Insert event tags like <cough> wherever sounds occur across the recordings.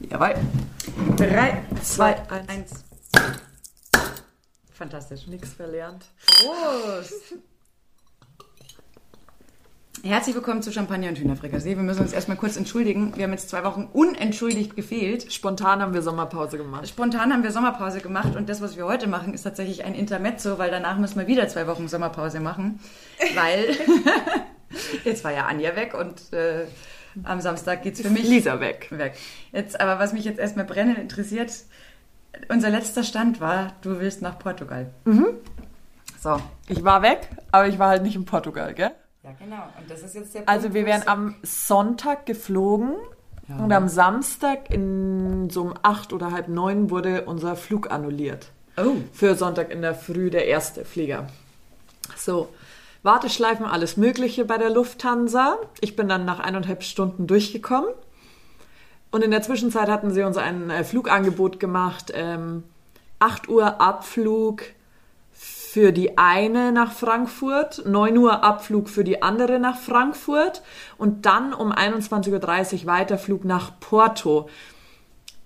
Jawohl. 3, 2, 1. Fantastisch. Nichts verlernt. Prost! Herzlich willkommen zu Champagner und Hühnerfrikassee. Wir müssen uns erstmal kurz entschuldigen. Wir haben jetzt zwei Wochen unentschuldigt gefehlt. Spontan haben wir Sommerpause gemacht. Spontan haben wir Sommerpause gemacht und das, was wir heute machen, ist tatsächlich ein Intermezzo, weil danach müssen wir wieder zwei Wochen Sommerpause machen. Weil <laughs> <laughs> jetzt war ja Anja weg und äh, am Samstag geht's für mich Lisa weg. weg. Jetzt, aber was mich jetzt erstmal brennend interessiert, unser letzter Stand war, du willst nach Portugal. So, ich war weg, aber ich war halt nicht in Portugal, gell? Ja, genau. Und das ist jetzt der Also Punkt, wir wo wären es- am Sonntag geflogen Ja. und am Samstag in so um acht oder halb neun wurde unser Flug annulliert. Oh. Für Sonntag in der Früh der erste Flieger. So, Warteschleifen, alles Mögliche bei der Lufthansa. Ich bin dann nach eineinhalb Stunden durchgekommen. Und in der Zwischenzeit hatten sie uns ein äh, Flugangebot gemacht. Ähm, 8 Uhr Abflug für die eine nach Frankfurt, 9 Uhr Abflug für die andere nach Frankfurt und dann um 21.30 Uhr Weiterflug nach Porto.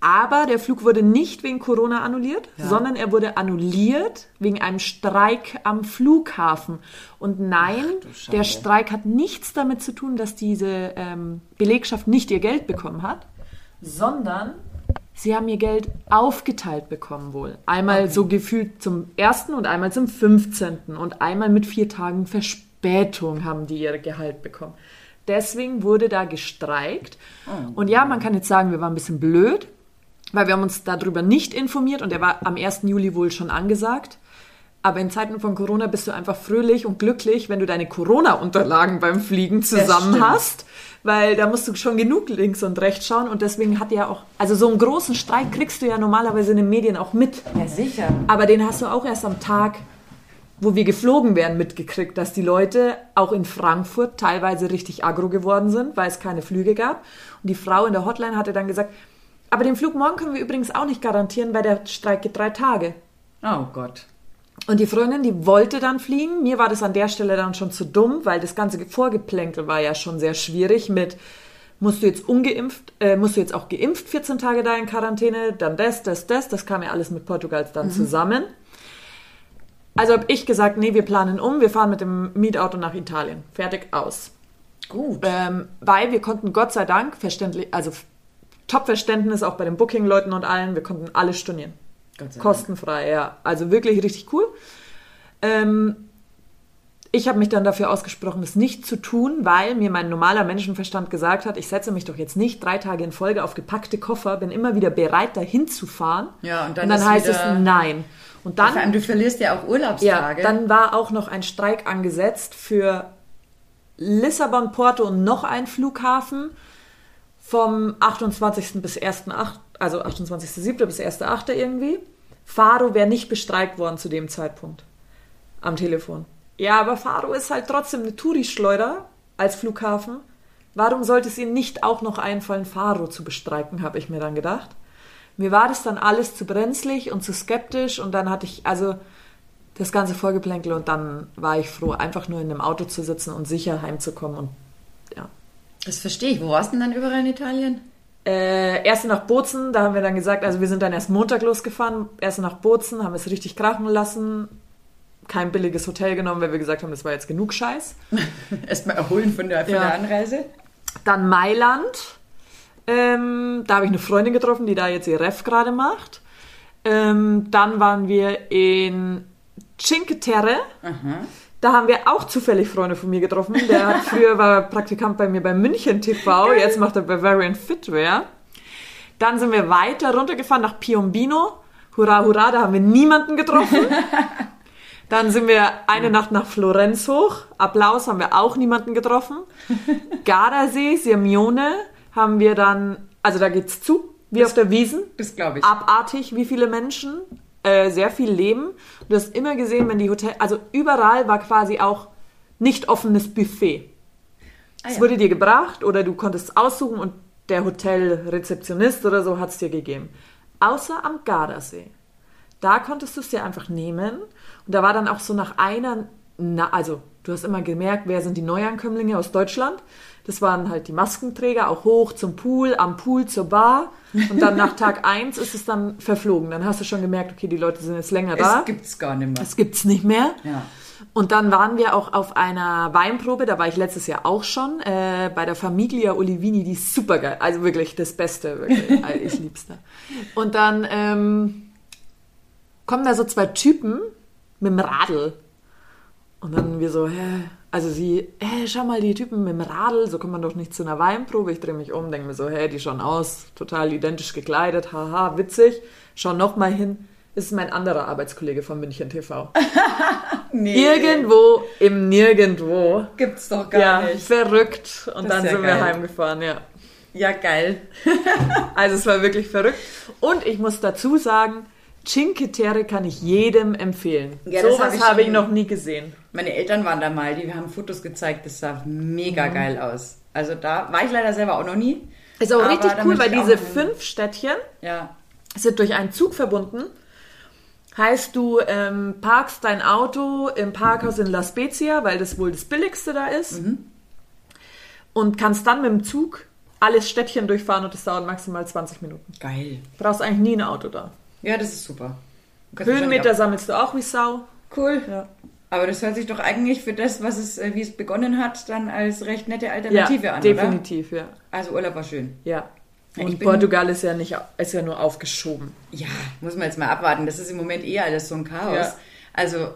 Aber der Flug wurde nicht wegen Corona annulliert, Ja. sondern er wurde annulliert wegen einem Streik am Flughafen. Und nein, Ach der Streik hat nichts damit zu tun, dass diese ähm, Belegschaft nicht ihr Geld bekommen hat, sondern sie haben ihr Geld aufgeteilt bekommen wohl. Einmal so gefühlt zum ersten und einmal zum 15. und einmal mit vier Tagen Verspätung haben die ihr Gehalt bekommen. Deswegen wurde da gestreikt. Und ja, man kann jetzt sagen, wir waren ein bisschen blöd, weil wir haben uns darüber nicht informiert und der war am 1. Juli wohl schon angesagt. Aber in Zeiten von Corona bist du einfach fröhlich und glücklich, wenn du deine Corona-Unterlagen beim Fliegen zusammen hast, weil da musst du schon genug links und rechts schauen und deswegen hat ja auch, also so einen großen Streik kriegst du ja normalerweise in den Medien auch mit. Ja, sicher. Aber den hast du auch erst am Tag, wo wir geflogen wären, mitgekriegt, dass die Leute auch in Frankfurt teilweise richtig aggro geworden sind, weil es keine Flüge gab. Und die Frau in der Hotline hatte dann gesagt, aber den Flug morgen können wir übrigens auch nicht garantieren, weil der Streik geht drei Tage. Oh Gott. Und die Freundin, die wollte dann fliegen. Mir war das an der Stelle dann schon zu dumm, weil das ganze Vorgeplänkel war ja schon sehr schwierig mit, musst du jetzt ungeimpft, äh, musst du jetzt auch geimpft 14 Tage da in Quarantäne, dann das, das, das. Das kam ja alles mit Portugals dann zusammen. Also habe ich gesagt, nee, wir planen um, wir fahren mit dem Mietauto nach Italien. Fertig, aus. Gut. Ähm, weil wir konnten Gott sei Dank verständlich, also Top-Verständnis auch bei den Booking-Leuten und allen, wir konnten alles stornieren. Kostenfrei, ja. Also wirklich richtig cool. Ähm, ich habe mich dann dafür ausgesprochen, das nicht zu tun, weil mir mein normaler Menschenverstand gesagt hat, ich setze mich doch jetzt nicht drei Tage in Folge auf gepackte Koffer, bin immer wieder bereit, dahin zu fahren. Ja, und dann und dann heißt es nein. Und dann, Vor allem, du verlierst ja auch ja, Urlaubstage. dann war auch noch ein Streik angesetzt für Lissabon, Porto und noch ein Flughafen vom 28. bis 1.8., also 28.7. bis 1.8. irgendwie. Faro wäre nicht bestreikt worden zu dem Zeitpunkt am Telefon. Ja, aber Faro ist halt trotzdem eine Tourischleuder als Flughafen. Warum sollte es ihnen nicht auch noch einfallen, Faro zu bestreiken, habe ich mir dann gedacht. Mir war das dann alles zu brenzlig und zu skeptisch und dann hatte ich also das ganze Vorgeplänkel und dann war ich froh, einfach nur in einem Auto zu sitzen und sicher heimzukommen und. Das verstehe ich. Wo warst du denn dann überall in Italien? Äh, erst nach Bozen, da haben wir dann gesagt, also wir sind dann erst Montag losgefahren, erst nach Bozen, haben es richtig krachen lassen, kein billiges Hotel genommen, weil wir gesagt haben, das war jetzt genug Scheiß. <laughs> Erstmal erholen von der, von Ja. der Anreise. Dann Mailand, ähm, da habe ich eine Freundin getroffen, die da jetzt ihr Ref gerade macht. Ähm, dann waren wir in Cinque Terre. Da haben wir auch zufällig Freunde von mir getroffen. Der hat <laughs> früher war Praktikant bei mir bei München TV, jetzt macht er Bavarian Fitwear. Dann sind wir weiter runtergefahren nach Piombino. Hurra, hurra, da haben wir niemanden getroffen. <laughs> Dann sind wir eine Nacht nach Florenz hoch. Applaus, haben wir auch niemanden getroffen. <laughs> Gardasee, Sirmione haben wir dann, also da geht's zu, wie auf der Wiesen. Das glaube ich. Abartig, wie viele Menschen, äh, sehr viel Leben. Du hast immer gesehen, wenn die Hotel, also überall war quasi auch nicht offenes Buffet. Ah, Es ja. wurde dir gebracht oder du konntest es aussuchen und der Hotelrezeptionist oder so hat es dir gegeben. Außer am Gardasee. Da konntest du es dir einfach nehmen. Und da war dann auch so nach einer, na, also du hast immer gemerkt, wer sind die Neuankömmlinge aus Deutschland. Das waren halt die Maskenträger, auch hoch zum Pool, am Pool zur Bar. Und dann nach Tag <laughs> 1 ist es dann verflogen. Dann hast du schon gemerkt, okay, die Leute sind jetzt länger da. Es gibt's gar nicht mehr. Das gibt's nicht mehr. Ja. Und dann waren wir auch auf einer Weinprobe, da war ich letztes Jahr auch schon, äh, bei der Famiglia Olivini, die ist super geil. Also wirklich das Beste, wirklich. Also <laughs> ich lieb's da. Und dann ähm, kommen da so zwei Typen mit dem Radl. Und dann wir so, hä? Also sie, hä, schau mal, die Typen mit dem Radl, so kommt man doch nicht zu einer Weinprobe. Ich drehe mich um, denke mir so, hä, die schauen aus, total identisch gekleidet, haha, witzig. Schau noch mal hin. Ist mein anderer Arbeitskollege von München TV. <laughs> Nee. Irgendwo im Nirgendwo. Gibt's doch gar Ja, nicht. verrückt. Und Das dann ja sind wir geil. heimgefahren, ja. Ja, geil. <laughs> <laughs> Also es war wirklich verrückt. Und ich muss dazu sagen, Cinque Terre kann ich jedem empfehlen. Ja, das Sowas hab ich habe ich noch nie gesehen. Meine Eltern waren da mal, die haben Fotos gezeigt, das sah mega Mhm. geil aus. Also da war ich leider selber auch noch nie. Ist auch Aber richtig cool, weil diese fünf Städtchen Ja. sind durch einen Zug verbunden. Heißt, du ähm, parkst dein Auto im Parkhaus in La Spezia, weil das wohl das billigste da ist. Und kannst dann mit dem Zug alles Städtchen durchfahren und das dauert maximal 20 Minuten. Geil. Brauchst eigentlich nie ein Auto da. Ja, das ist super. Höhenmeter sammelst du auch wie Sau. Cool. Ja. Aber das hört sich doch eigentlich für das, was es, äh, wie es begonnen hat, dann als recht nette Alternative ja, an, definitiv, ja. oder? Also Urlaub war schön. Ja. Ja, Und bin- Portugal ist ja nicht, ist ja nur aufgeschoben. Ja, muss man jetzt mal abwarten. Das ist im Moment eh alles so ein Chaos. Ja. Also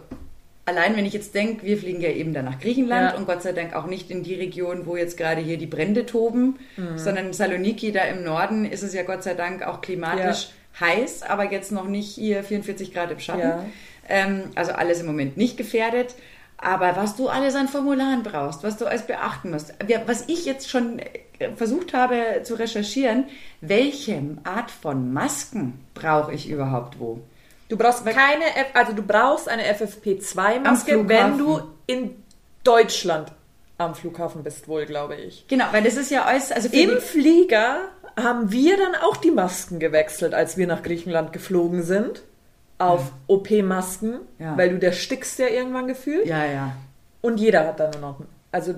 allein wenn ich jetzt denke, wir fliegen ja eben dann nach Griechenland Ja. und Gott sei Dank auch nicht in die Region, wo jetzt gerade hier die Brände toben, Mhm. sondern Saloniki da im Norden ist es ja Gott sei Dank auch klimatisch heiß, aber jetzt noch nicht hier 44 Grad im Schatten. Ja. Ähm, also alles im Moment nicht gefährdet. Aber was du alles an Formularen brauchst, was du alles beachten musst, was ich jetzt schon äh, versucht habe zu recherchieren, welche Art von Masken brauche ich überhaupt wo? Du brauchst keine, F also du brauchst eine FFP2-Maske, Am wenn du in Deutschland am Flughafen bist, wohl, glaube ich. Genau, weil das ist ja alles, also Im Flieger haben wir dann auch die Masken gewechselt, als wir nach Griechenland geflogen sind. Auf OP-Masken, weil du der stickst ja irgendwann gefühlt. ja, ja. Und jeder hat dann nur noch. Also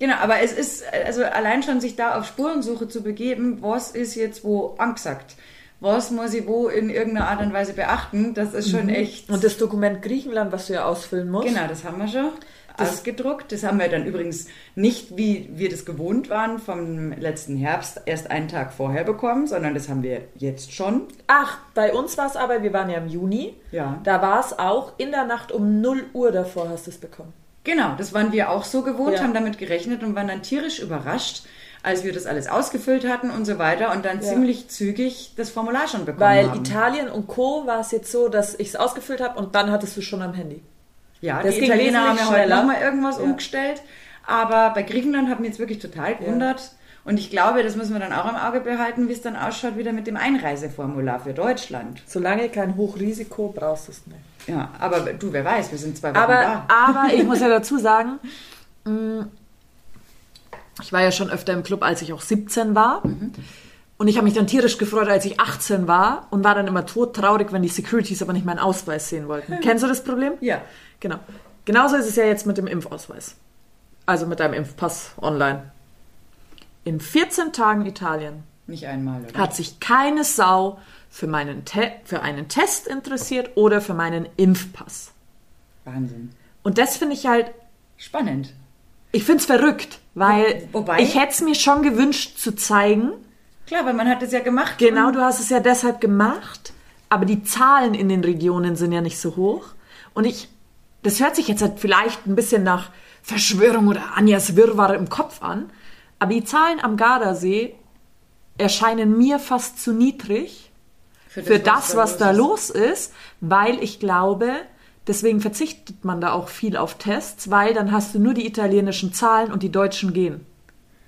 Genau, aber es ist, also allein schon sich da auf Spurensuche zu begeben, was ist jetzt wo angesagt? Was muss ich wo in irgendeiner Art und Weise beachten? Das ist schon echt. Und das Dokument Griechenland, was du ja ausfüllen musst. Genau, das haben wir schon ausgedruckt. Das haben wir dann übrigens nicht, wie wir das gewohnt waren, vom letzten Herbst erst einen Tag vorher bekommen, sondern das haben wir jetzt schon. Ach, bei uns war es aber, wir waren ja im Juni. Ja. Da war es auch in der Nacht um 0 Uhr davor hast du es bekommen. Genau, das waren wir auch so gewohnt, Ja. haben damit gerechnet und waren dann tierisch überrascht, als wir das alles ausgefüllt hatten und so weiter und dann Ja. ziemlich zügig das Formular schon bekommen Weil haben. Italien und Co. war es jetzt so, dass ich es ausgefüllt habe und dann hattest du schon am Handy. Ja, Das die Italiener haben ja heute nochmal irgendwas Ja. umgestellt. Aber bei Griechenland hat mich jetzt wirklich total gewundert. Und ich glaube, das müssen wir dann auch im Auge behalten, wie es dann ausschaut wieder mit dem Einreiseformular für Deutschland. Solange kein Hochrisiko brauchst du es nicht. Ja, aber du, wer weiß, wir sind zwei Wochen Aber, da. aber ich muss ja <laughs> dazu sagen, mh, ich war ja schon öfter im Club, als ich auch 17 war. Und ich habe mich dann tierisch gefreut, als ich 18 war und war dann immer todtraurig, wenn die Securities aber nicht meinen Ausweis sehen wollten. <laughs> Kennst du das Problem? Ja. Genau. Genauso ist es ja jetzt mit dem Impfausweis. Also mit deinem Impfpass online. In 14 Tagen Italien Nicht einmal, oder? hat sich keine Sau für, meinen Te für einen Test interessiert oder für meinen Impfpass. Wahnsinn. Und das finde ich halt, Spannend. ich finde es verrückt, weil Wo- wobei- ich hätte es mir schon gewünscht zu zeigen. Klar, weil man hat es ja gemacht. Genau, du hast es ja deshalb gemacht, aber die Zahlen in den Regionen sind ja nicht so hoch. Und ich, das hört sich jetzt halt vielleicht ein bisschen nach Verschwörung oder Anjas Wirrwarr im Kopf an, aber die Zahlen am Gardasee erscheinen mir fast zu niedrig für das, was da los ist, weil ich glaube, deswegen verzichtet man da auch viel auf Tests, weil dann hast du nur die italienischen Zahlen und die deutschen gehen.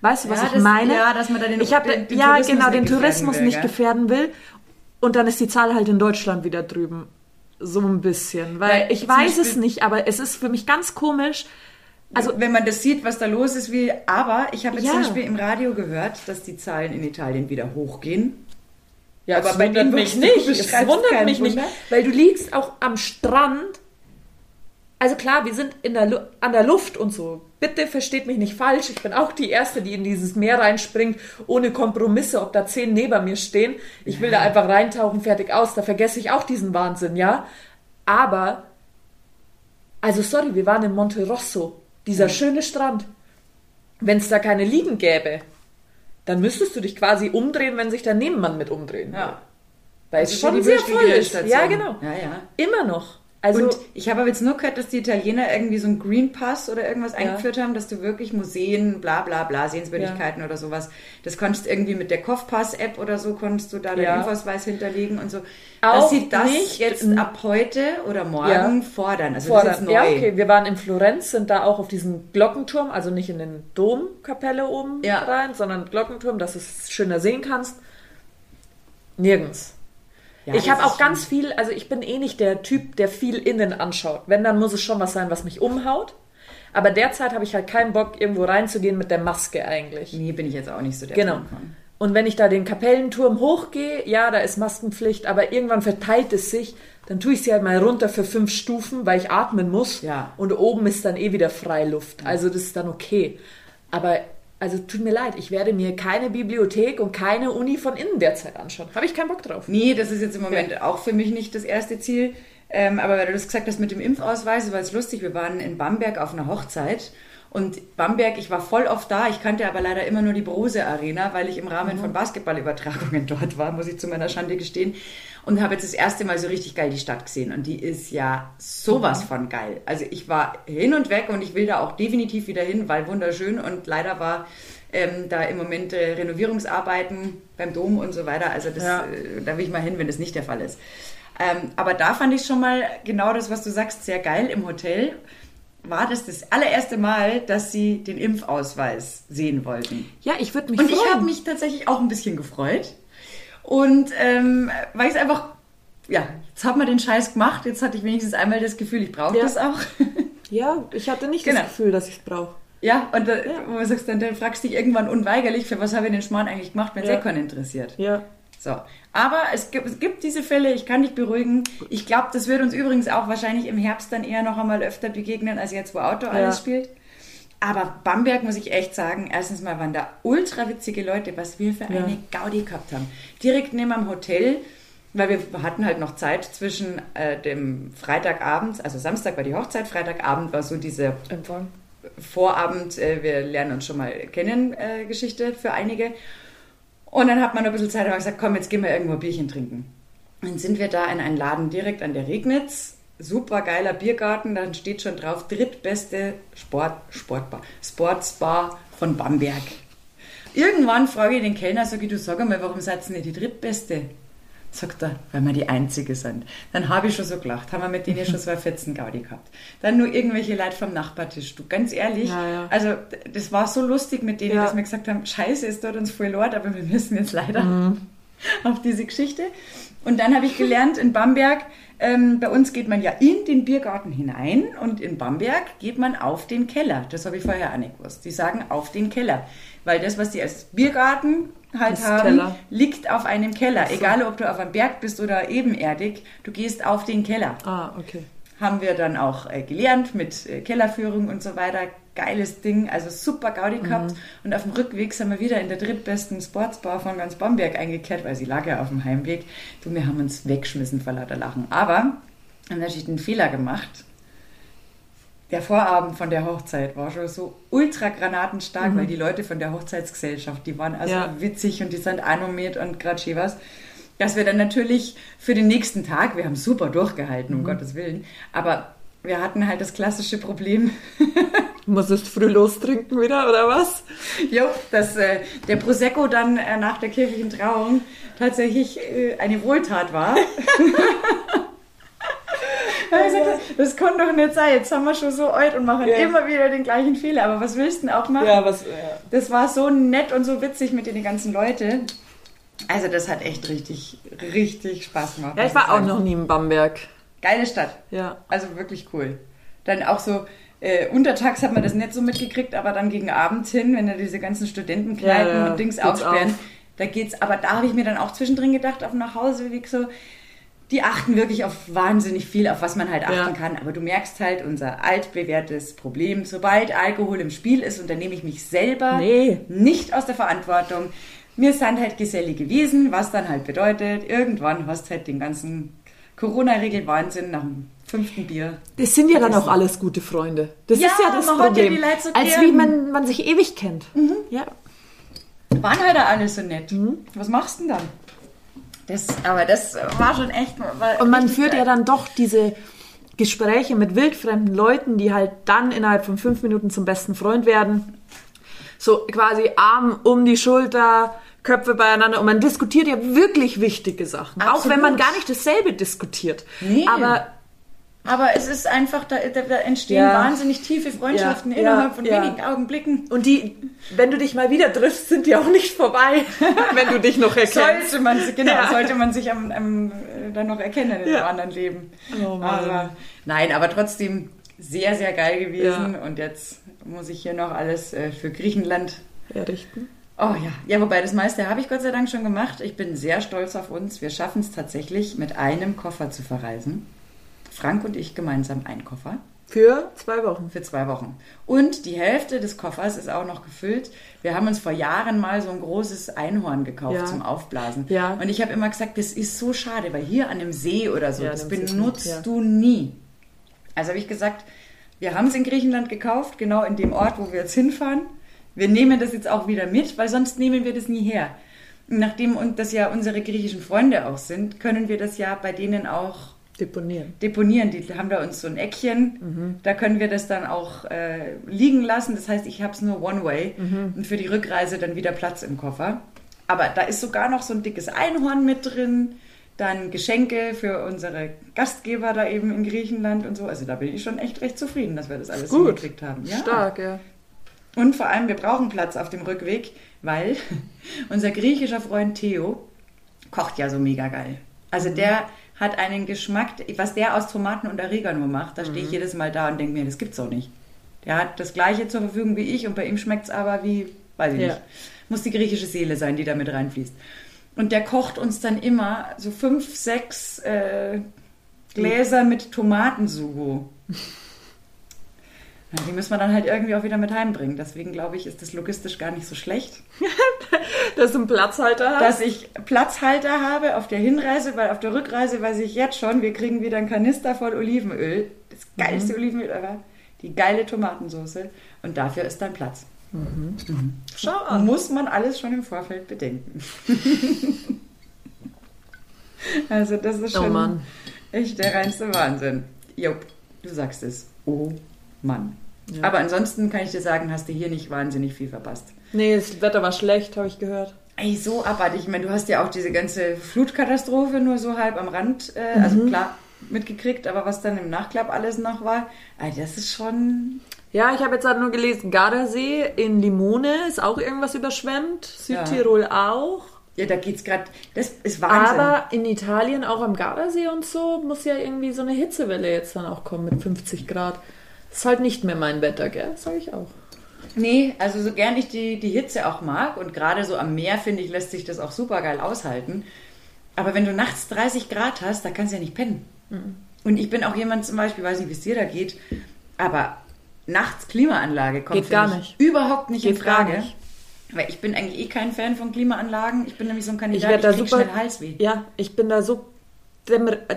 Weißt du, was Ja, ich das- meine? ja, dass man da den- ich hab, den- den ja, Tourismus genau, nicht den Tourismus will, nicht gefährden will. Und dann ist die Zahl halt in Deutschland wieder drüben. So ein bisschen. Weil Ja, ich weiß es nicht, aber es ist für mich ganz komisch. Also wenn man das sieht, was da los ist, wie. Aber ich habe jetzt Ja. zum Beispiel im Radio gehört, dass die Zahlen in Italien wieder hochgehen. Ja, aber bei wundert mich nicht. Es wundert mich nicht, Wunder. weil du liegst auch am Strand. Also klar, wir sind in der Lu an der Luft und so. bitte versteht mich nicht falsch, ich bin auch die Erste, die in dieses Meer reinspringt, ohne Kompromisse, ob da zehn neben mir stehen. Ich will da einfach reintauchen, fertig aus, da vergesse ich auch diesen Wahnsinn, ja. Aber, also sorry, wir waren in Monte Rosso, dieser schöne Strand. Wenn es da keine Liegen gäbe, dann müsstest du dich quasi umdrehen, wenn sich der Nebenmann mit umdrehen will. Ja. Weil es schon sehr voll ist. Ja, genau. Ja, ja. Immer noch. Also, und ich habe aber jetzt nur gehört, dass die Italiener irgendwie so einen Green Pass oder irgendwas eingeführt haben, dass du wirklich Museen, bla bla bla, Sehenswürdigkeiten oder sowas, das konntest irgendwie mit der Kopfpass-App oder so, konntest du da den Ja. Impfausweis hinterlegen und so. Auch dass sie das nicht jetzt n- ab heute oder morgen Ja. fordern. Also fordern. das ist neu. Ja, okay. Wir waren in Florenz, sind da auch auf diesen Glockenturm, also nicht in den Domkapelle oben Ja. rein, sondern Glockenturm, dass du es schöner sehen kannst. Nirgends. Ja, ich habe auch ganz viel, also ich bin eh nicht der Typ, der viel innen anschaut. Wenn, dann muss es schon was sein, was mich umhaut. Aber derzeit habe ich halt keinen Bock, irgendwo reinzugehen mit der Maske eigentlich. Nee, bin ich jetzt auch nicht so der Genau. Von. Und wenn ich da den Kapellenturm hochgehe, ja, da ist Maskenpflicht, aber irgendwann verteilt es sich, dann tue ich sie halt mal runter für fünf Stufen, weil ich atmen muss. Ja. Und oben ist dann eh wieder Freiluft. Also das ist dann okay. Aber, also tut mir leid, ich werde mir keine Bibliothek und keine Uni von innen derzeit anschauen. Habe ich keinen Bock drauf. Nee, das ist jetzt im Moment auch für mich nicht das erste Ziel. Ähm, aber weil du das gesagt hast mit dem Impfausweis, war es lustig. Wir waren in Bamberg auf einer Hochzeit. Und Bamberg, ich war voll oft da. Ich kannte aber leider immer nur die Brose Arena, weil ich im Rahmen von Basketballübertragungen <laughs> dort war, muss ich zu meiner Schande gestehen. Und habe jetzt das erste Mal so richtig geil die Stadt gesehen. Und die ist ja sowas von geil. Also ich war hin und weg und ich will da auch definitiv wieder hin, weil wunderschön. Und leider war ähm, da im Moment äh, Renovierungsarbeiten beim Dom und so weiter. Also das, Ja. äh, da will ich mal hin, wenn das nicht der Fall ist. Ähm, aber da fand ich schon mal genau das, was du sagst, sehr geil im Hotel. War das das allererste Mal, dass sie den Impfausweis sehen wollten? Ja, ich würde mich Und freuen. ich habe mich tatsächlich auch ein bisschen gefreut. Und ähm, weil ich es einfach, ja, jetzt haben wir den Scheiß gemacht, jetzt hatte ich wenigstens einmal das Gefühl, ich brauche Ja. das auch. <laughs> ja, ich hatte nicht Genau. das Gefühl, dass ich es brauche. ja, und da, wo du sagst, dann, dann fragst du dich irgendwann unweigerlich, für was habe ich den Schmarrn eigentlich gemacht, wenn es Ja. eh keinen interessiert. Ja. So, aber es gibt, es gibt diese Fälle, ich kann dich beruhigen. Ich glaube, das wird uns übrigens auch wahrscheinlich im Herbst dann eher noch einmal öfter begegnen, als jetzt, wo Auto alles spielt. Aber Bamberg, muss ich echt sagen, erstens mal waren da ultra witzige Leute, was wir für eine Gaudi gehabt haben. Direkt neben am Hotel, weil wir hatten halt noch Zeit zwischen äh, dem Freitagabend, also Samstag war die Hochzeit, Freitagabend war so diese Empfang. Vorabend, äh, wir lernen uns schon mal kennen, äh, Geschichte für einige. Und dann hat man ein bisschen Zeit, aber gesagt, komm, jetzt gehen wir irgendwo ein Bierchen trinken. Dann sind wir da in einen Laden direkt an der Regnitz. Super geiler Biergarten, dann steht schon drauf, drittbeste Sport, Sportbar, Sportsbar von Bamberg. Irgendwann frage ich den Kellner, sage ich, du sag einmal, warum seid ihr nicht die drittbeste? Sagt er, weil wir die Einzige sind. Dann habe ich schon so gelacht, haben wir mit denen schon eine 14 Gaudi gehabt. Dann nur irgendwelche Leute vom Nachbartisch. Du, ganz ehrlich, Ja, ja. also das war so lustig mit denen, Ja. dass wir gesagt haben, scheiße, es tut uns voll leid, aber wir müssen jetzt leider Mhm. <laughs> auf diese Geschichte. Und dann habe ich gelernt in Bamberg, ähm, bei uns geht man ja in den Biergarten hinein und in Bamberg geht man auf den Keller. Das habe ich vorher auch nicht gewusst. Die sagen auf den Keller. Weil das, was die als Biergarten halt Ist haben, Keller. liegt auf einem Keller. Egal, ob du auf einem Berg bist oder ebenerdig, du gehst auf den Keller Ah, okay. haben wir dann auch äh, gelernt mit äh, Kellerführung und so weiter. Geiles Ding, also super Gaudi gehabt. Und auf dem Rückweg sind wir wieder in der drittbesten Sportsbar von ganz Bamberg eingekehrt, weil sie lag ja auf dem Heimweg. Du, wir haben uns weggeschmissen vor lauter Lachen. Aber haben natürlich einen Fehler gemacht. Der Vorabend von der Hochzeit war schon so ultra granatenstark, weil die Leute von der Hochzeitsgesellschaft, die waren also Ja. witzig und die sind anomet und grad schön was dass wir dann natürlich für den nächsten Tag, wir haben super durchgehalten, um Gottes Willen, aber wir hatten halt das klassische Problem, <laughs> musstest früh lostrinken wieder, oder was? jo, dass äh, der Prosecco dann äh, nach der kirchlichen Trauung tatsächlich äh, eine Wohltat war. <laughs> Da hab ich gesagt, das kann doch nicht sein. Jetzt haben wir schon so alt und machen Ja. immer wieder den gleichen Fehler. Aber was willst du denn auch machen? Ja, was. Ja. Das war so nett und so witzig mit den ganzen Leuten. Also das hat echt richtig, richtig Spaß gemacht. Ja, ich war auch sagen. noch nie in Bamberg. Geile Stadt. Ja. Also wirklich cool. Dann auch so, äh, untertags hat man das nicht so mitgekriegt, aber dann gegen Abend hin, wenn da diese ganzen Studentenkneipen Ja, ja, und Dings aufsperren, auf. da geht's, aber da habe ich mir dann auch zwischendrin gedacht, auf dem Nachhauseweg so, die achten wirklich auf wahnsinnig viel, auf was man halt achten Ja. kann. Aber du merkst halt unser altbewährtes Problem. Sobald Alkohol im Spiel ist, und da nehme ich mich selber Nee. nicht aus der Verantwortung. Wir sind halt gesellige Wesen, was dann halt bedeutet, irgendwann hast halt den ganzen Corona-Regel-Wahnsinn nach dem fünften Bier. Das sind ja dann auch alles gute Freunde. Das Ja, ist ja das man hat ja Problem. die Leute so Als wie man, man sich ewig kennt. Ja. Waren halt auch alle so nett. Mhm. Was machst du denn dann? Das, aber das war schon echt. War Und man führt geil. ja dann doch diese Gespräche mit wildfremden Leuten, die halt dann innerhalb von fünf Minuten zum besten Freund werden. So quasi Arm um die Schulter, Köpfe beieinander. Und man diskutiert ja wirklich wichtige Sachen. Auch Absolut. wenn man gar nicht dasselbe diskutiert. Nee. Aber Aber es ist einfach, da, da, entstehen Ja. wahnsinnig tiefe Freundschaften Ja, innerhalb von ja. wenigen Augenblicken. und die, wenn du dich mal wieder triffst, sind die auch nicht vorbei, <laughs> wenn du dich noch erkennst. Sollte man, genau, sollte man sich am, am, äh, dann noch erkennen in einem anderen Leben. Oh aber, nein, aber trotzdem sehr, sehr geil gewesen. Und jetzt muss ich hier noch alles äh, für Griechenland Errichten. Oh ja, ja, wobei das meiste habe ich Gott sei Dank schon gemacht. Ich bin sehr stolz auf uns. Wir schaffen es tatsächlich, mit einem Koffer zu verreisen. Frank und ich gemeinsam ein Koffer Für zwei Wochen. für zwei Wochen. Und die Hälfte des Koffers ist auch noch gefüllt. Wir haben uns vor Jahren mal so ein großes Einhorn gekauft Ja. zum Aufblasen. Ja. Und ich habe immer gesagt, das ist so schade, weil hier an einem See oder so, Ja, das benutzt ja. du nie. Also habe ich gesagt, wir haben es in Griechenland gekauft, genau in dem Ort, wo wir jetzt hinfahren. Wir nehmen das jetzt auch wieder mit, weil sonst nehmen wir das nie her. Nachdem das ja unsere griechischen Freunde auch sind, können wir das ja bei denen auch Deponieren. deponieren. Die haben da uns so ein Eckchen, da können wir das dann auch äh, liegen lassen. Das heißt, ich habe es nur One Way und für die Rückreise dann wieder Platz im Koffer. Aber da ist sogar noch so ein dickes Einhorn mit drin, dann Geschenke für unsere Gastgeber da eben in Griechenland und so. Also da bin ich schon echt recht zufrieden, dass wir das alles Gut. hingekriegt haben. Ja. Stark, ja. Und vor allem, wir brauchen Platz auf dem Rückweg, weil <laughs> unser griechischer Freund Theo kocht ja so mega geil. Also der hat einen Geschmack, was der aus Tomaten und Oregano macht, da stehe ich jedes Mal da und denke mir, das gibt's doch nicht. Der hat das gleiche zur Verfügung wie ich und bei ihm schmeckt's aber wie, weiß ich Ja. nicht, muss die griechische Seele sein, die da mit reinfließt. Und der kocht uns dann immer so fünf, sechs äh, Gläser mit Tomatensugo. <laughs> Die müssen wir dann halt irgendwie auch wieder mit heimbringen. Deswegen glaube ich, ist das logistisch gar nicht so schlecht, <laughs> Dass du einen Platzhalter hast. dass ich Platzhalter habe auf der Hinreise, weil auf der Rückreise weiß ich jetzt schon, wir kriegen wieder einen Kanister voll Olivenöl. Das geilste Olivenöl ever. Die geile Tomatensauce. Und dafür ist dann Platz. Schau an. Muss man alles schon im Vorfeld bedenken. <laughs> also das ist Oh schon Mann. echt der reinste Wahnsinn. Jupp, du sagst es. Oh Mann. Ja. Aber ansonsten kann ich dir sagen, hast du hier nicht wahnsinnig viel verpasst. Nee, das Wetter war schlecht, habe ich gehört. Ey, so abartig. Ich meine, du hast ja auch diese ganze Flutkatastrophe nur so halb am Rand, äh, also Mhm. klar mitgekriegt, aber was dann im Nachklapp alles noch war, ey, das ist schon... Ja, ich habe jetzt halt nur gelesen, Gardasee in Limone ist auch irgendwas überschwemmt, Südtirol auch. Ja, da geht's gerade... Das ist Wahnsinn. Aber in Italien, auch am Gardasee und so, muss ja irgendwie so eine Hitzewelle jetzt dann auch kommen mit 50 Grad. Ist halt nicht mehr mein Wetter, gell? Sag ich auch. Nee, also so gern ich die, die Hitze auch mag und gerade so am Meer, finde ich, lässt sich das auch super geil aushalten. Aber wenn du nachts 30 Grad hast, da kannst du ja nicht pennen. Und ich bin auch jemand zum Beispiel, weiß nicht, wie es dir da geht, aber nachts Klimaanlage kommt Geht gar nicht. überhaupt nicht in Geht gar Frage. nicht. Weil ich bin eigentlich eh kein Fan von Klimaanlagen. Ich bin nämlich so ein Ich Kandidat, werde da krieg super. schnell Halsweh. Ja, ich bin da so. äh,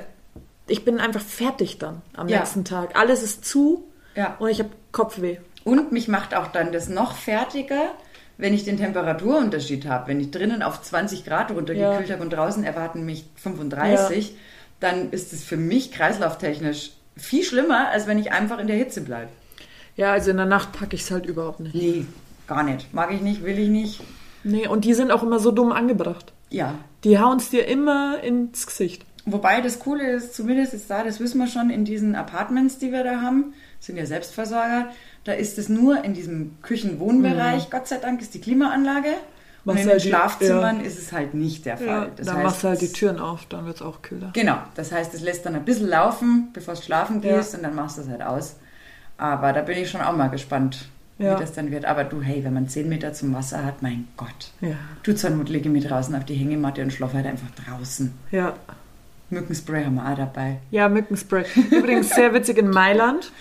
Ich bin einfach fertig dann am Ja. nächsten Tag. Alles ist zu Ja. und ich habe Kopfweh. Und mich macht auch dann das noch fertiger, wenn ich den Temperaturunterschied habe. Wenn ich drinnen auf 20 Grad runtergekühlt Ja. habe und draußen erwarten mich 35, dann ist es für mich kreislauftechnisch viel schlimmer, als wenn ich einfach in der Hitze bleibe. Ja, also in der Nacht packe ich es halt überhaupt nicht. Nee, gar nicht. Mag ich nicht, will ich nicht. Nee, und die sind auch immer so dumm angebracht. Ja. Die hauen es dir immer ins Gesicht. Wobei das Coole ist, zumindest jetzt da, das wissen wir schon, in diesen Apartments, die wir da haben, sind ja Selbstversorger, da ist es nur in diesem Küchen-Wohnbereich, Gott sei Dank, ist die Klimaanlage. Und in den halt die- Schlafzimmern ist es halt nicht der Fall. Das dann heißt, machst du halt die Türen auf, dann wird es auch kühler. Genau, das heißt, es lässt dann ein bisschen laufen, bevor du schlafen Ja. gehst und dann machst du es halt aus. Aber da bin ich schon auch mal gespannt, Ja. wie das dann wird. Aber du, hey, wenn man 10 Meter zum Wasser hat, mein Gott. Ja. Du zur Not lege mich draußen auf die Hängematte und schlafe halt einfach draußen. Ja. Mückenspray haben wir auch dabei. Ja, Mückenspray. Übrigens sehr witzig in Mailand.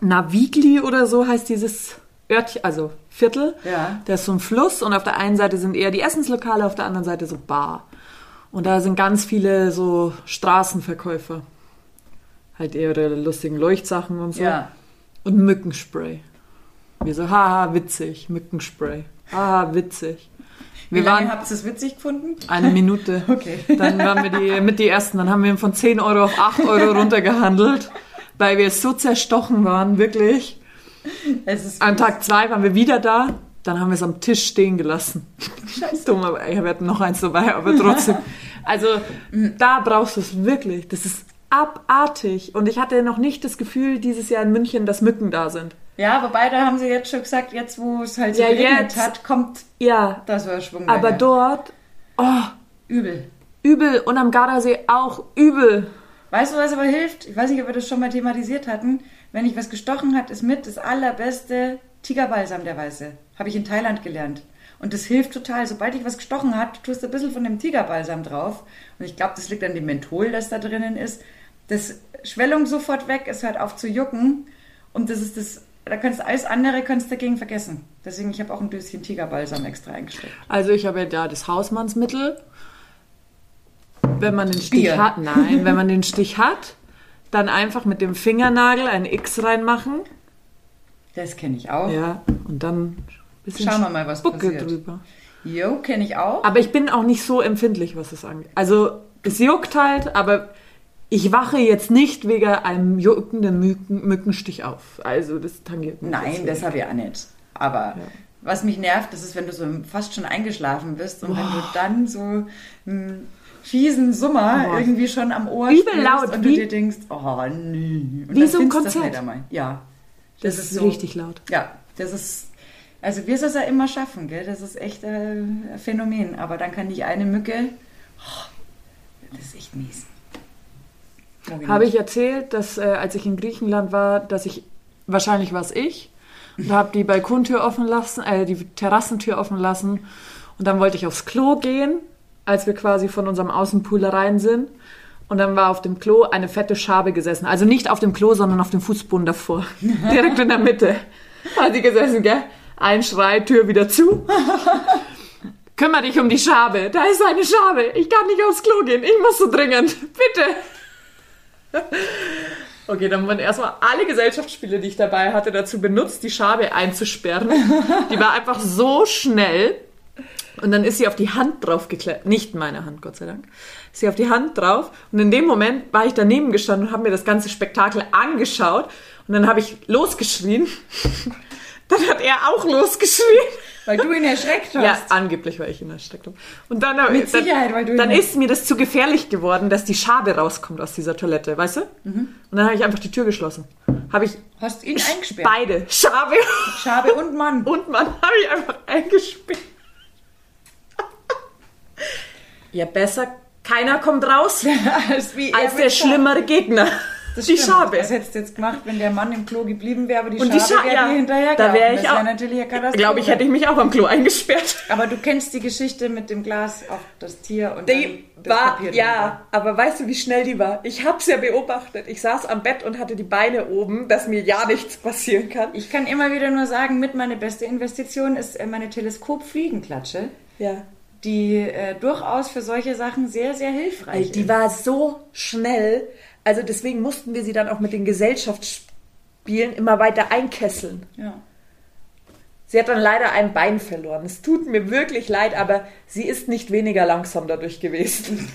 Navigli oder so heißt dieses Örtchen, also Viertel. Ja. Da ist so ein Fluss und auf der einen Seite sind eher die Essenslokale, auf der anderen Seite so Bar. Und da sind ganz viele so Straßenverkäufer. Halt eher ihre lustigen Leuchtsachen und so. Ja. Und Mückenspray. Wir so, haha, witzig, Mückenspray. Haha, witzig. Wie Wir lange waren habt ihr es witzig gefunden? eine Minute. <laughs> Okay. Dann waren wir die, mit die Ersten. Dann haben wir ihn von 10 Euro auf 8 Euro runtergehandelt, weil wir so zerstochen waren, wirklich. An Tag 2 waren wir wieder da. Dann haben wir es am Tisch stehen gelassen. Scheiß dumm, aber ey, wir hatten noch eins dabei, aber trotzdem. Also, da brauchst du es wirklich. Das ist abartig. Und ich hatte noch nicht das Gefühl dieses Jahr in München, dass Mücken da sind. Ja, wobei da haben sie jetzt schon gesagt, jetzt wo es halt so Ja, geregnet jetzt. hat, kommt Ja, da so ein Schwung. aber dort, oh, Übel. übel. Und am Gardasee auch übel. Weißt du, was aber hilft? Ich weiß nicht, ob wir das schon mal thematisiert hatten. Wenn ich was gestochen hat, ist mit das allerbeste Tigerbalsam der Weiße. Habe ich in Thailand gelernt. Und das hilft total. Sobald ich was gestochen hat, tust du ein bisschen von dem Tigerbalsam drauf. Und ich glaube, das liegt an dem Menthol, das da drinnen ist. Das Schwellung sofort weg, es hört auf zu jucken. Und das ist das, da kannst du alles andere kannst dagegen vergessen. Deswegen, ich habe auch ein Döschen Tigerbalsam extra eingesteckt. Also ich habe ja da das Hausmannsmittel. Wenn man den Stich Bier. hat, nein, wenn man den Stich hat, dann einfach mit dem Fingernagel ein X reinmachen. Das kenne ich auch. Ja, und dann ein bisschen Schauen wir mal, was Spucke passiert. drüber. Jo, kenne ich auch. Aber ich bin auch nicht so empfindlich, was es angeht. Also es juckt halt, aber ich wache jetzt nicht wegen einem juckenden Mücken, Mückenstich auf. Also das tangiert mich Nein, das habe ich auch nicht. Aber was mich nervt, das ist, wenn du so fast schon eingeschlafen bist und wenn du dann so einen fiesen Summer Boah. irgendwie schon am Ohr Übel laut, und wie- du dir denkst, oh nee. Und Wie so ein das Konzert. nicht einmal. Ja. Das, ist richtig laut. Ja, das ist, also wir es ja immer schaffen, gell? das ist echt äh, ein Phänomen. Aber dann kann die eine Mücke, oh, das ist echt mies. Habe nicht. ich erzählt, dass äh, als ich in Griechenland war, dass ich wahrscheinlich war es ich und habe die Balkontür offen lassen, äh, die Terrassentür offen lassen und dann wollte ich aufs Klo gehen, als wir quasi von unserem Außenpool rein sind und dann war auf dem Klo eine fette Schabe gesessen, also nicht auf dem Klo, sondern auf dem Fußboden davor, <laughs> direkt in der Mitte. Hat sie gesessen, gell? Ein Schrei, Tür wieder zu. <laughs> Kümmer dich um die Schabe. Da ist eine Schabe. Ich kann nicht aufs Klo gehen. Ich muss so dringend. Bitte. <laughs> Okay, dann wurden erstmal alle Gesellschaftsspiele, die ich dabei hatte, dazu benutzt, die Schabe einzusperren. Die war einfach so schnell. Und dann ist sie auf die Hand drauf geklettert. Nicht meine Hand, Gott sei Dank. Ist sie auf die Hand drauf. Und in dem Moment war ich daneben gestanden und habe mir das ganze Spektakel angeschaut. Und dann habe ich losgeschrien. <laughs> Dann hat er auch losgeschrien. Weil du ihn erschreckt hast. Ja, angeblich, weil ich ihn erstreckt habe. Und dann, Mit dann, Sicherheit, weil du ihn dann ist mir das zu gefährlich geworden, dass die Schabe rauskommt aus dieser Toilette, weißt du? Mhm. Und dann habe ich einfach die Tür geschlossen. Habe ich Hast ihn eingesperrt. beide, Schabe Schabe und Mann. und Mann, habe ich einfach eingesperrt. Ja, besser, keiner kommt raus, <laughs> als als er der schlimmere Gegner. Das die stimmt. Schabe. Was hättest du jetzt gemacht, wenn der Mann im Klo geblieben wäre, aber die Und Schabe die Schabe, wäre ja, hinterher da wäre ich Das auch. wäre natürlich eine Katastrophe. Glaube ich, hätte ich mich auch am Klo eingesperrt. Aber du kennst die Geschichte mit dem Glas auf das Tier und Die das war, Papier ja, aber weißt du, wie schnell die war? Ich hab's ja beobachtet. Ich saß am Bett und hatte die Beine oben, dass mir ja nichts passieren kann. Ich kann immer wieder nur sagen, mit meine beste Investition ist äh, meine Teleskopfliegenklatsche, Ja. Die äh, durchaus für solche Sachen sehr, sehr hilfreich Die ist. war so schnell. Also deswegen mussten wir sie dann auch mit den Gesellschaftsspielen immer weiter einkesseln. Ja. Sie hat dann leider ein Bein verloren. Es tut mir wirklich leid, aber sie ist nicht weniger langsam dadurch gewesen.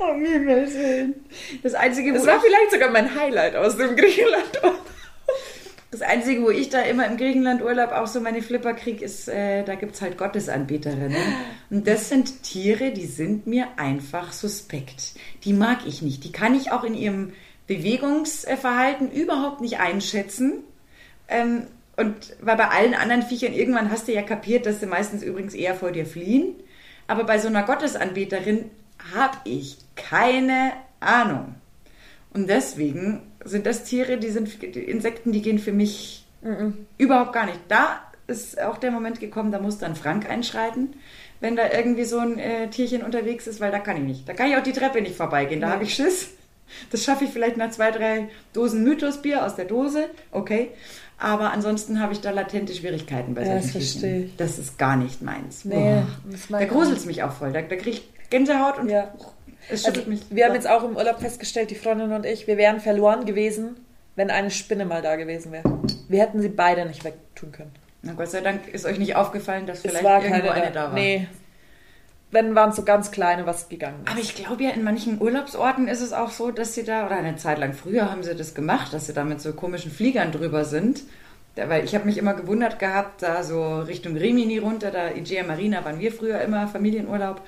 Oh, <laughs> Himmels Willen. Das Einzige, Das war ich, vielleicht sogar mein Highlight aus dem Griechenland. Das Einzige, wo ich da immer im Griechenland-Urlaub auch so meine Flipper kriege, ist, äh, da gibt's halt Gottesanbeterinnen. Und das sind Tiere, die sind mir einfach suspekt. Die mag ich nicht. Die kann ich auch in ihrem Bewegungsverhalten überhaupt nicht einschätzen. Ähm, und weil bei allen anderen Viechern irgendwann hast du ja kapiert, dass sie meistens übrigens eher vor dir fliehen. Aber bei so einer Gottesanbeterin habe ich keine Ahnung. Und deswegen sind das Tiere, die sind die Insekten, die gehen für mich überhaupt gar nicht. Da ist auch der Moment gekommen, da muss dann Frank einschreiten, wenn da irgendwie so ein äh, Tierchen unterwegs ist, weil da kann ich nicht. Da kann ich auch die Treppe nicht vorbeigehen. Da Nee. habe ich Schiss. Das schaffe ich vielleicht nach zwei, drei Dosen Mythosbier aus der Dose. Okay. Aber ansonsten habe ich da latente Schwierigkeiten bei Ja, solchen das Tierchen. Das ist gar nicht meins. Nee, Boah. das Da gruselt es mich auch voll. Da, da kriege ich Gänsehaut und Ja. Also, mich. wir haben jetzt auch im Urlaub festgestellt, die Freundin und ich, wir wären verloren gewesen, wenn eine Spinne mal da gewesen wäre. Wir hätten sie beide nicht wegtun können. Na Gott sei Dank ist euch nicht aufgefallen, dass vielleicht es war irgendwo keine eine da. da war. Nee. Wenn waren so ganz kleine, was gegangen ist. Aber ich glaube ja, in manchen Urlaubsorten ist es auch so, dass sie da, oder eine Zeit lang früher haben sie das gemacht, dass sie da mit so komischen Fliegern drüber sind. Da, weil ich habe mich immer gewundert gehabt, da so Richtung Rimini runter, da Igea Marina waren wir früher immer, Familienurlaub,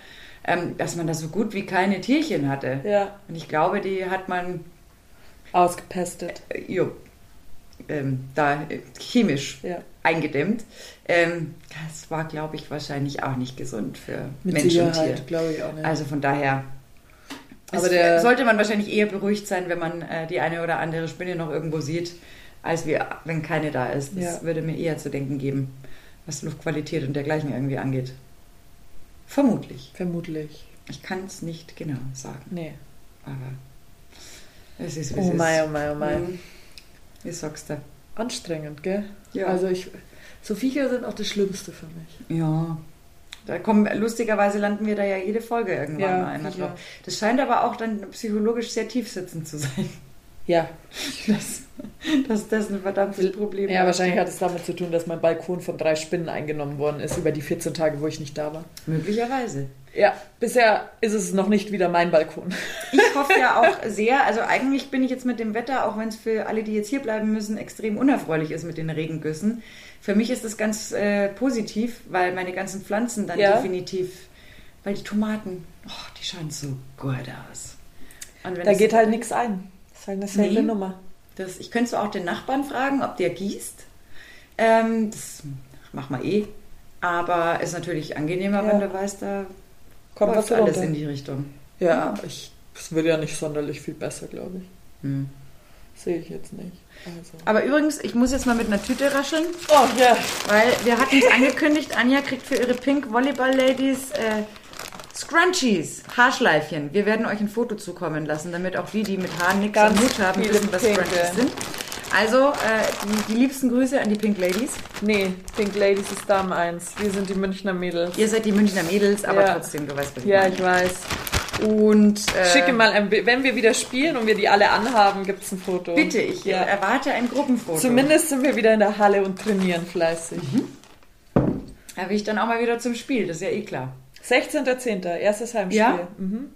ähm, dass man da so gut wie keine Tierchen hatte. Ja, Und ich glaube, die hat man ausgepestet. äh, jo, ähm, da äh, chemisch Ja. eingedämmt. Ähm, das war, glaube ich, wahrscheinlich auch nicht gesund für Mit Mensch und Tier. Sicherheit, glaube ich auch nicht. Also von daher Aber der- sollte man wahrscheinlich eher beruhigt sein, wenn man äh, die eine oder andere Spinne noch irgendwo sieht, als wir, wenn keine da ist. Das Ja. würde mir eher zu denken geben, was Luftqualität und dergleichen irgendwie angeht. Vermutlich. Vermutlich. Ich kann es nicht genau sagen, Nee. aber es ist, wie es Oh ist. oh mei, oh mei. Mhm. Wie sagst du? Anstrengend, gell? Ja. Also ich. So Viecher sind auch das Schlimmste für mich. Ja. Da kommen, lustigerweise landen wir da ja jede Folge irgendwann Ja, mal drauf. Das scheint aber auch dann psychologisch sehr tief sitzend zu sein. Ja. Das, dass das ein verdammtes Problem Ja, wahrscheinlich hat es damit zu tun, dass mein Balkon von drei Spinnen eingenommen worden ist über die 14 Tage, wo ich nicht da war. Möglicherweise. Ja, bisher ist es noch nicht wieder mein Balkon. Ich hoffe ja auch <laughs> sehr, also eigentlich bin ich jetzt mit dem Wetter, auch wenn es für alle, die jetzt hier bleiben müssen, extrem unerfreulich ist mit den Regengüssen. Für mich ist das ganz äh, positiv, weil meine ganzen Pflanzen dann Ja. definitiv, weil die Tomaten, oh, die schauen so gut aus. Und wenn Da das- geht halt nichts ein. Das ist halt eine selbe Nee. Nummer. Das, ich könnte zwar auch den Nachbarn fragen, ob der gießt. Ähm, das machen wir eh. Aber ist natürlich angenehmer, Ja. wenn du weißt, da Kommt was alles runter. in die Richtung. Ja, ich, es wird ja nicht sonderlich viel besser, glaube ich. Hm. Sehe ich jetzt nicht. Also. Aber übrigens, ich muss jetzt mal mit einer Tüte rascheln, Oh ja. weil wir hatten es angekündigt, Anja kriegt für ihre Pink Volleyball Ladies äh, Scrunchies, Haarschleifchen. Wir werden euch ein Foto zukommen lassen, damit auch die, die mit Haaren nichts am Hut haben, wissen, was Pinke. Scrunchies sind. Also, äh, die, die liebsten Grüße an die Pink Ladies. Nee, Pink Ladies ist Damen 1. Wir sind die Münchner Mädels. Ihr seid die Münchner Mädels, aber Ja. trotzdem, du weißt, was ich Ja, meine. ich weiß. Und äh, Schicke mal ein Bild. Wenn wir wieder spielen und wir die alle anhaben, gibt es ein Foto. bitte, ich Ja. erwarte ein Gruppenfoto. Zumindest sind wir wieder in der Halle und trainieren fleißig. Da will ich dann auch mal wieder zum Spiel, das ist ja eh klar. 16.10. erstes Heimspiel. Ja? Mhm.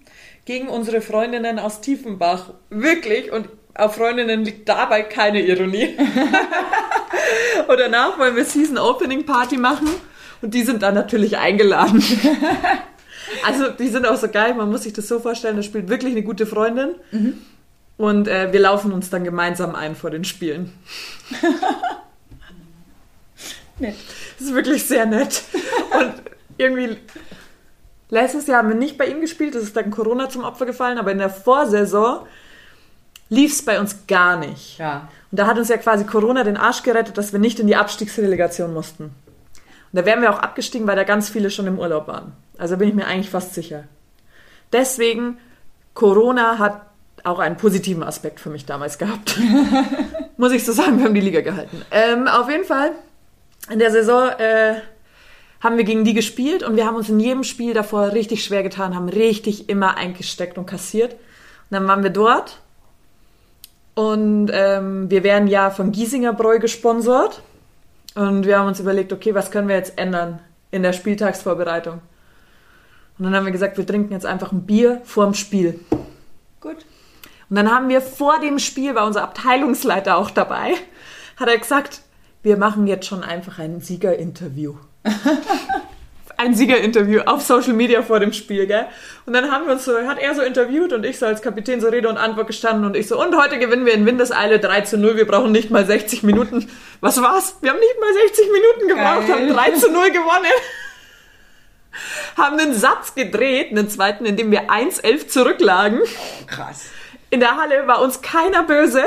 Gegen unsere Freundinnen aus Tiefenbach. Wirklich. Und auf Freundinnen liegt dabei keine Ironie. <laughs> und danach wollen wir Season Opening Party machen. Und die sind dann natürlich eingeladen. <laughs> also die sind auch so geil. Man muss sich das so vorstellen, da spielt wirklich eine gute Freundin. Und äh, wir laufen uns dann gemeinsam ein vor den Spielen. <laughs> Nett. Das ist wirklich sehr nett. Und irgendwie, letztes Jahr haben wir nicht bei ihm gespielt, das ist dann Corona zum Opfer gefallen, aber in der Vorsaison lief es bei uns gar nicht. Ja. Und da hat uns ja quasi Corona den Arsch gerettet, dass wir nicht in die Abstiegsrelegation mussten. Und da wären wir auch abgestiegen, weil da ganz viele schon im Urlaub waren. Also bin ich mir eigentlich fast sicher. Deswegen, Corona hat auch einen positiven Aspekt für mich damals gehabt. <laughs> Muss ich so sagen, wir haben die Liga gehalten. Ähm, auf jeden Fall, in der Saison äh, haben wir gegen die gespielt und wir haben uns in jedem Spiel davor richtig schwer getan, haben richtig immer eingesteckt und kassiert. Und dann waren wir dort und ähm, wir werden ja von Giesinger Bräu gesponsert. Und wir haben uns überlegt, okay, was können wir jetzt ändern in der Spieltagsvorbereitung? Und dann haben wir gesagt, wir trinken jetzt einfach ein Bier vorm Spiel. Gut. Und dann haben wir vor dem Spiel, war unser Abteilungsleiter auch dabei, hat er gesagt, wir machen jetzt schon einfach ein Siegerinterview. <laughs> ein Siegerinterview auf Social Media vor dem Spiel, gell? Und dann haben wir uns so, hat er so interviewt und ich so als Kapitän so Rede und Antwort gestanden und ich so, und heute gewinnen wir in Windeseile 3 zu 0, wir brauchen nicht mal 60 Minuten. Was war's? Wir haben nicht mal 60 Minuten gebraucht, Geil. haben 3 zu 0 gewonnen. haben einen Satz gedreht, einen zweiten, in dem wir 1-11 zurücklagen. Krass. In der Halle war uns keiner böse.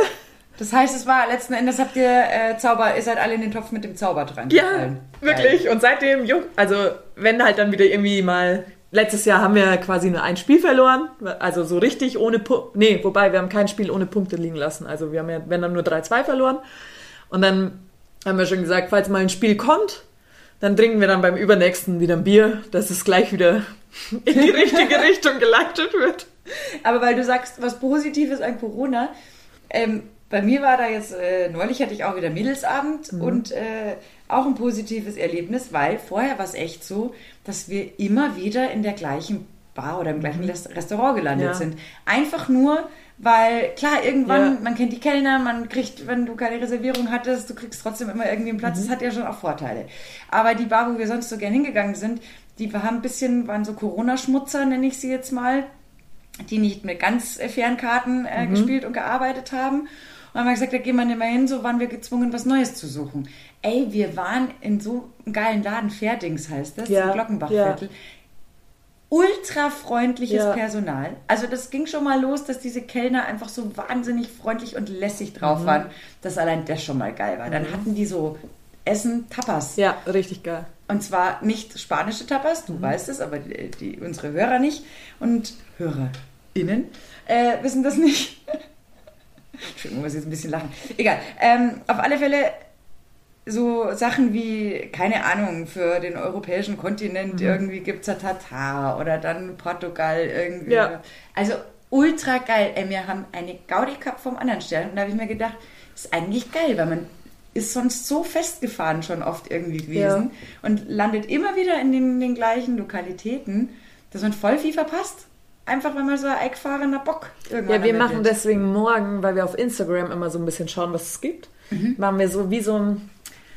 Das heißt, es war letzten Endes habt ihr äh, Zauber, ihr seid alle in den Topf mit dem Zaubertrank Ja, gefallen. wirklich. Und seitdem, juck, also wenn halt dann wieder irgendwie mal. Letztes Jahr haben wir quasi nur ein Spiel verloren, also so richtig ohne Punkte. Nee, wobei wir haben kein Spiel ohne Punkte liegen lassen. Also wir haben ja, wenn dann nur 3-2 verloren. Und dann haben wir schon gesagt, falls mal ein Spiel kommt, dann trinken wir dann beim übernächsten wieder ein Bier, dass es gleich wieder in die <laughs> richtige Richtung geleitet wird. Aber weil du sagst, was Positives an Corona, ähm, bei mir war da jetzt, äh, neulich hatte ich auch wieder Mädelsabend mhm. und äh, auch ein positives Erlebnis, weil vorher war es echt so, dass wir immer wieder in der gleichen Bar oder im gleichen mhm. Restaurant gelandet ja. sind. Einfach nur, weil klar, irgendwann, ja. man kennt die Kellner, man kriegt, wenn du keine Reservierung hattest, du kriegst trotzdem immer irgendwie einen Platz. Mhm. Das hat ja schon auch Vorteile. Aber die Bar, wo wir sonst so gern hingegangen sind, die haben ein bisschen, waren so Corona-Schmutzer, nenne ich sie jetzt mal, die nicht mit ganz Fernkarten äh, mhm. gespielt und gearbeitet haben haben wir gesagt, da gehen wir nicht mehr hin, so waren wir gezwungen, was Neues zu suchen. Ey, wir waren in so einem geilen Laden, Ferdings heißt das, ja, im Glockenbachviertel. Ja. Ultra freundliches ja. Personal. Also das ging schon mal los, dass diese Kellner einfach so wahnsinnig freundlich und lässig drauf mhm. waren, dass allein das schon mal geil war. Dann mhm. hatten die so Essen Tapas. Ja, richtig geil. Und zwar nicht spanische Tapas, du mhm. weißt es, aber die, die, unsere Hörer nicht. Und HörerInnen äh, wissen das nicht. <laughs> Entschuldigung, muss jetzt ein bisschen lachen. Egal. Ähm, auf alle Fälle so Sachen wie, keine Ahnung, für den europäischen Kontinent mhm. irgendwie gibt es Tatar oder dann Portugal irgendwie. Ja. Also ultra geil. Ey, wir haben eine Gaudi Cup vom anderen Stern und da habe ich mir gedacht, ist eigentlich geil, weil man ist sonst so festgefahren schon oft irgendwie gewesen ja. und landet immer wieder in den, den gleichen Lokalitäten, dass man voll viel verpasst einfach, wenn man so ein eingefahrener Bock irgendwann Ja, wir machen wird. deswegen morgen, weil wir auf Instagram immer so ein bisschen schauen, was es gibt, mhm. machen wir so wie so ein.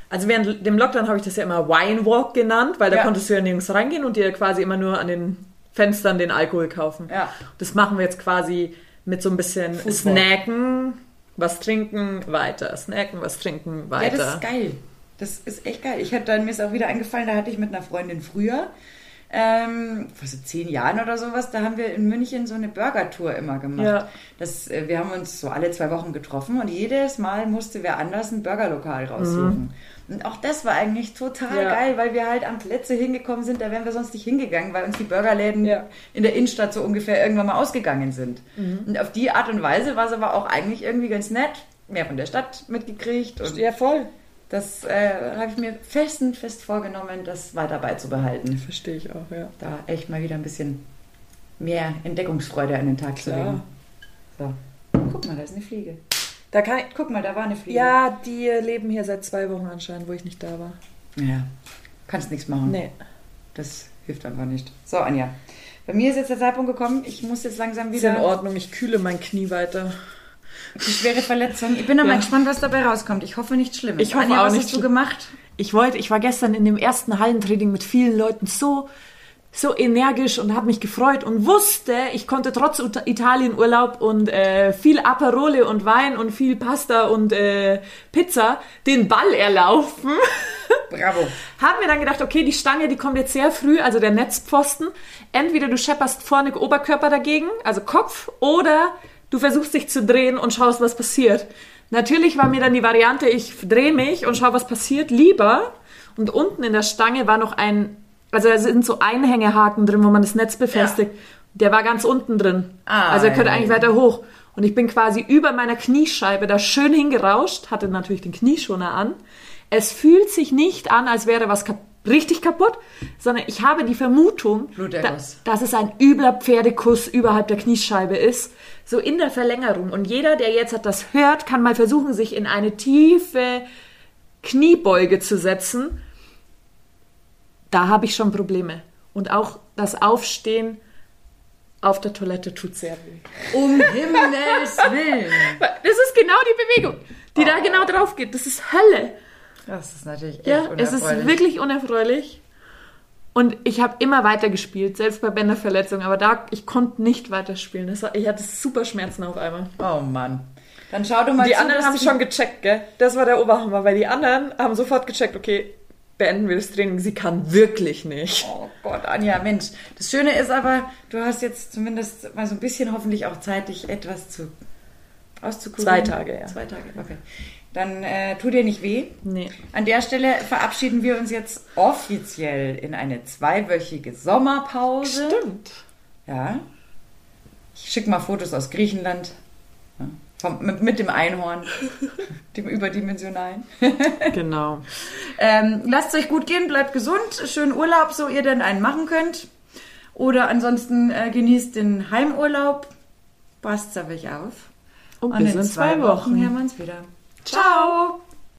Also während dem Lockdown habe ich das ja immer Wine Walk genannt, weil da ja. konntest du ja nirgends reingehen und dir quasi immer nur an den Fenstern den Alkohol kaufen. Ja. Das machen wir jetzt quasi mit so ein bisschen Foodball. Snacken, was trinken, weiter. Snacken, was trinken, weiter. Ja, das ist geil. Das ist echt geil. Ich hatte dann, mir ist auch wieder eingefallen, da hatte ich mit einer Freundin früher ähm, vor so zehn Jahren oder sowas, da haben wir in München so eine Burger-Tour immer gemacht. Ja. Das, äh, wir haben uns so alle zwei Wochen getroffen und jedes Mal musste wer anders ein Burgerlokal raussuchen. Mhm. Und auch das war eigentlich total ja. geil, weil wir halt an Plätze hingekommen sind, da wären wir sonst nicht hingegangen, weil uns die Burgerläden ja. in der Innenstadt so ungefähr irgendwann mal ausgegangen sind. Mhm. Und auf die Art und Weise war es aber auch eigentlich irgendwie ganz nett. Mehr von der Stadt mitgekriegt. Und ja, voll. Das äh, habe ich mir fest und fest vorgenommen, das weiter beizubehalten. Verstehe ich auch, ja. Da echt mal wieder ein bisschen mehr Entdeckungsfreude an den Tag Klar. zu legen. So. Guck mal, da ist eine Fliege. Da kann ich, Guck mal, da war eine Fliege. Ja, die leben hier seit zwei Wochen anscheinend, wo ich nicht da war. Ja, kannst nichts machen. Nee. Das hilft einfach nicht. So, Anja. Bei mir ist jetzt der Zeitpunkt gekommen, ich muss jetzt langsam wieder. Ist in Ordnung, ich kühle mein Knie weiter. Die schwere Verletzung. Ich bin aber ja. gespannt, was dabei rauskommt. Ich hoffe nicht schlimm. Ich hoffe Anja, auch was nicht. hast du gemacht? Ich wollte, ich war gestern in dem ersten Hallentraining mit vielen Leuten so so energisch und habe mich gefreut und wusste, ich konnte trotz Italienurlaub und äh, viel Aperole und Wein und viel Pasta und äh, Pizza den Ball erlaufen. <laughs> Bravo. Haben mir dann gedacht, okay, die Stange, die kommt jetzt sehr früh, also der Netzpfosten. Entweder du schepperst vorne Oberkörper dagegen, also Kopf, oder Du versuchst dich zu drehen und schaust, was passiert. Natürlich war mir dann die Variante, ich drehe mich und schaue, was passiert, lieber. Und unten in der Stange war noch ein, also da sind so Einhängehaken drin, wo man das Netz befestigt. Ja. Der war ganz unten drin. Ah, also er könnte eigentlich weiter hoch. Und ich bin quasi über meiner Kniescheibe da schön hingerauscht, hatte natürlich den Knieschoner an. Es fühlt sich nicht an, als wäre was kaputt richtig kaputt, sondern ich habe die Vermutung, da, dass es ein übler Pferdekuss überhalb der Kniescheibe ist, so in der Verlängerung. Und jeder, der jetzt das hört, kann mal versuchen, sich in eine tiefe Kniebeuge zu setzen. Da habe ich schon Probleme. Und auch das Aufstehen auf der Toilette tut sehr weh. Um Himmels Willen. <laughs> Das ist genau die Bewegung, die oh. da genau drauf geht. Das ist Hölle. Das ist natürlich echt Ja, es ist wirklich unerfreulich. Und ich habe immer weiter gespielt, selbst bei Bänderverletzungen, aber da, ich konnte nicht weiterspielen. Das war, ich hatte super Schmerzen auf einmal. Oh Mann. Dann schau du mal Die zu, anderen haben schon gecheckt, gell? Das war der Oberhammer, weil die anderen haben sofort gecheckt, okay, beenden wir das Training. Sie kann wirklich nicht. Oh Gott, Anja, Mensch. Das Schöne ist aber, du hast jetzt zumindest mal so ein bisschen hoffentlich auch Zeit, dich etwas zu auszukurieren? Zwei Tage, ja. Zwei Tage, okay. Dann äh, tut dir nicht weh. Nee. An der Stelle verabschieden wir uns jetzt offiziell in eine zweiwöchige Sommerpause. Stimmt. Ja. Ich schicke mal Fotos aus Griechenland. Ja. Vom, mit, mit dem Einhorn, <laughs> dem überdimensionalen. <laughs> Genau. Ähm, lasst es euch gut gehen, bleibt gesund, schönen Urlaub, so ihr denn einen machen könnt. Oder ansonsten äh, genießt den Heimurlaub, passt auf euch auf. Und bis in zwei Wochen. hören wir uns wieder. Ciao.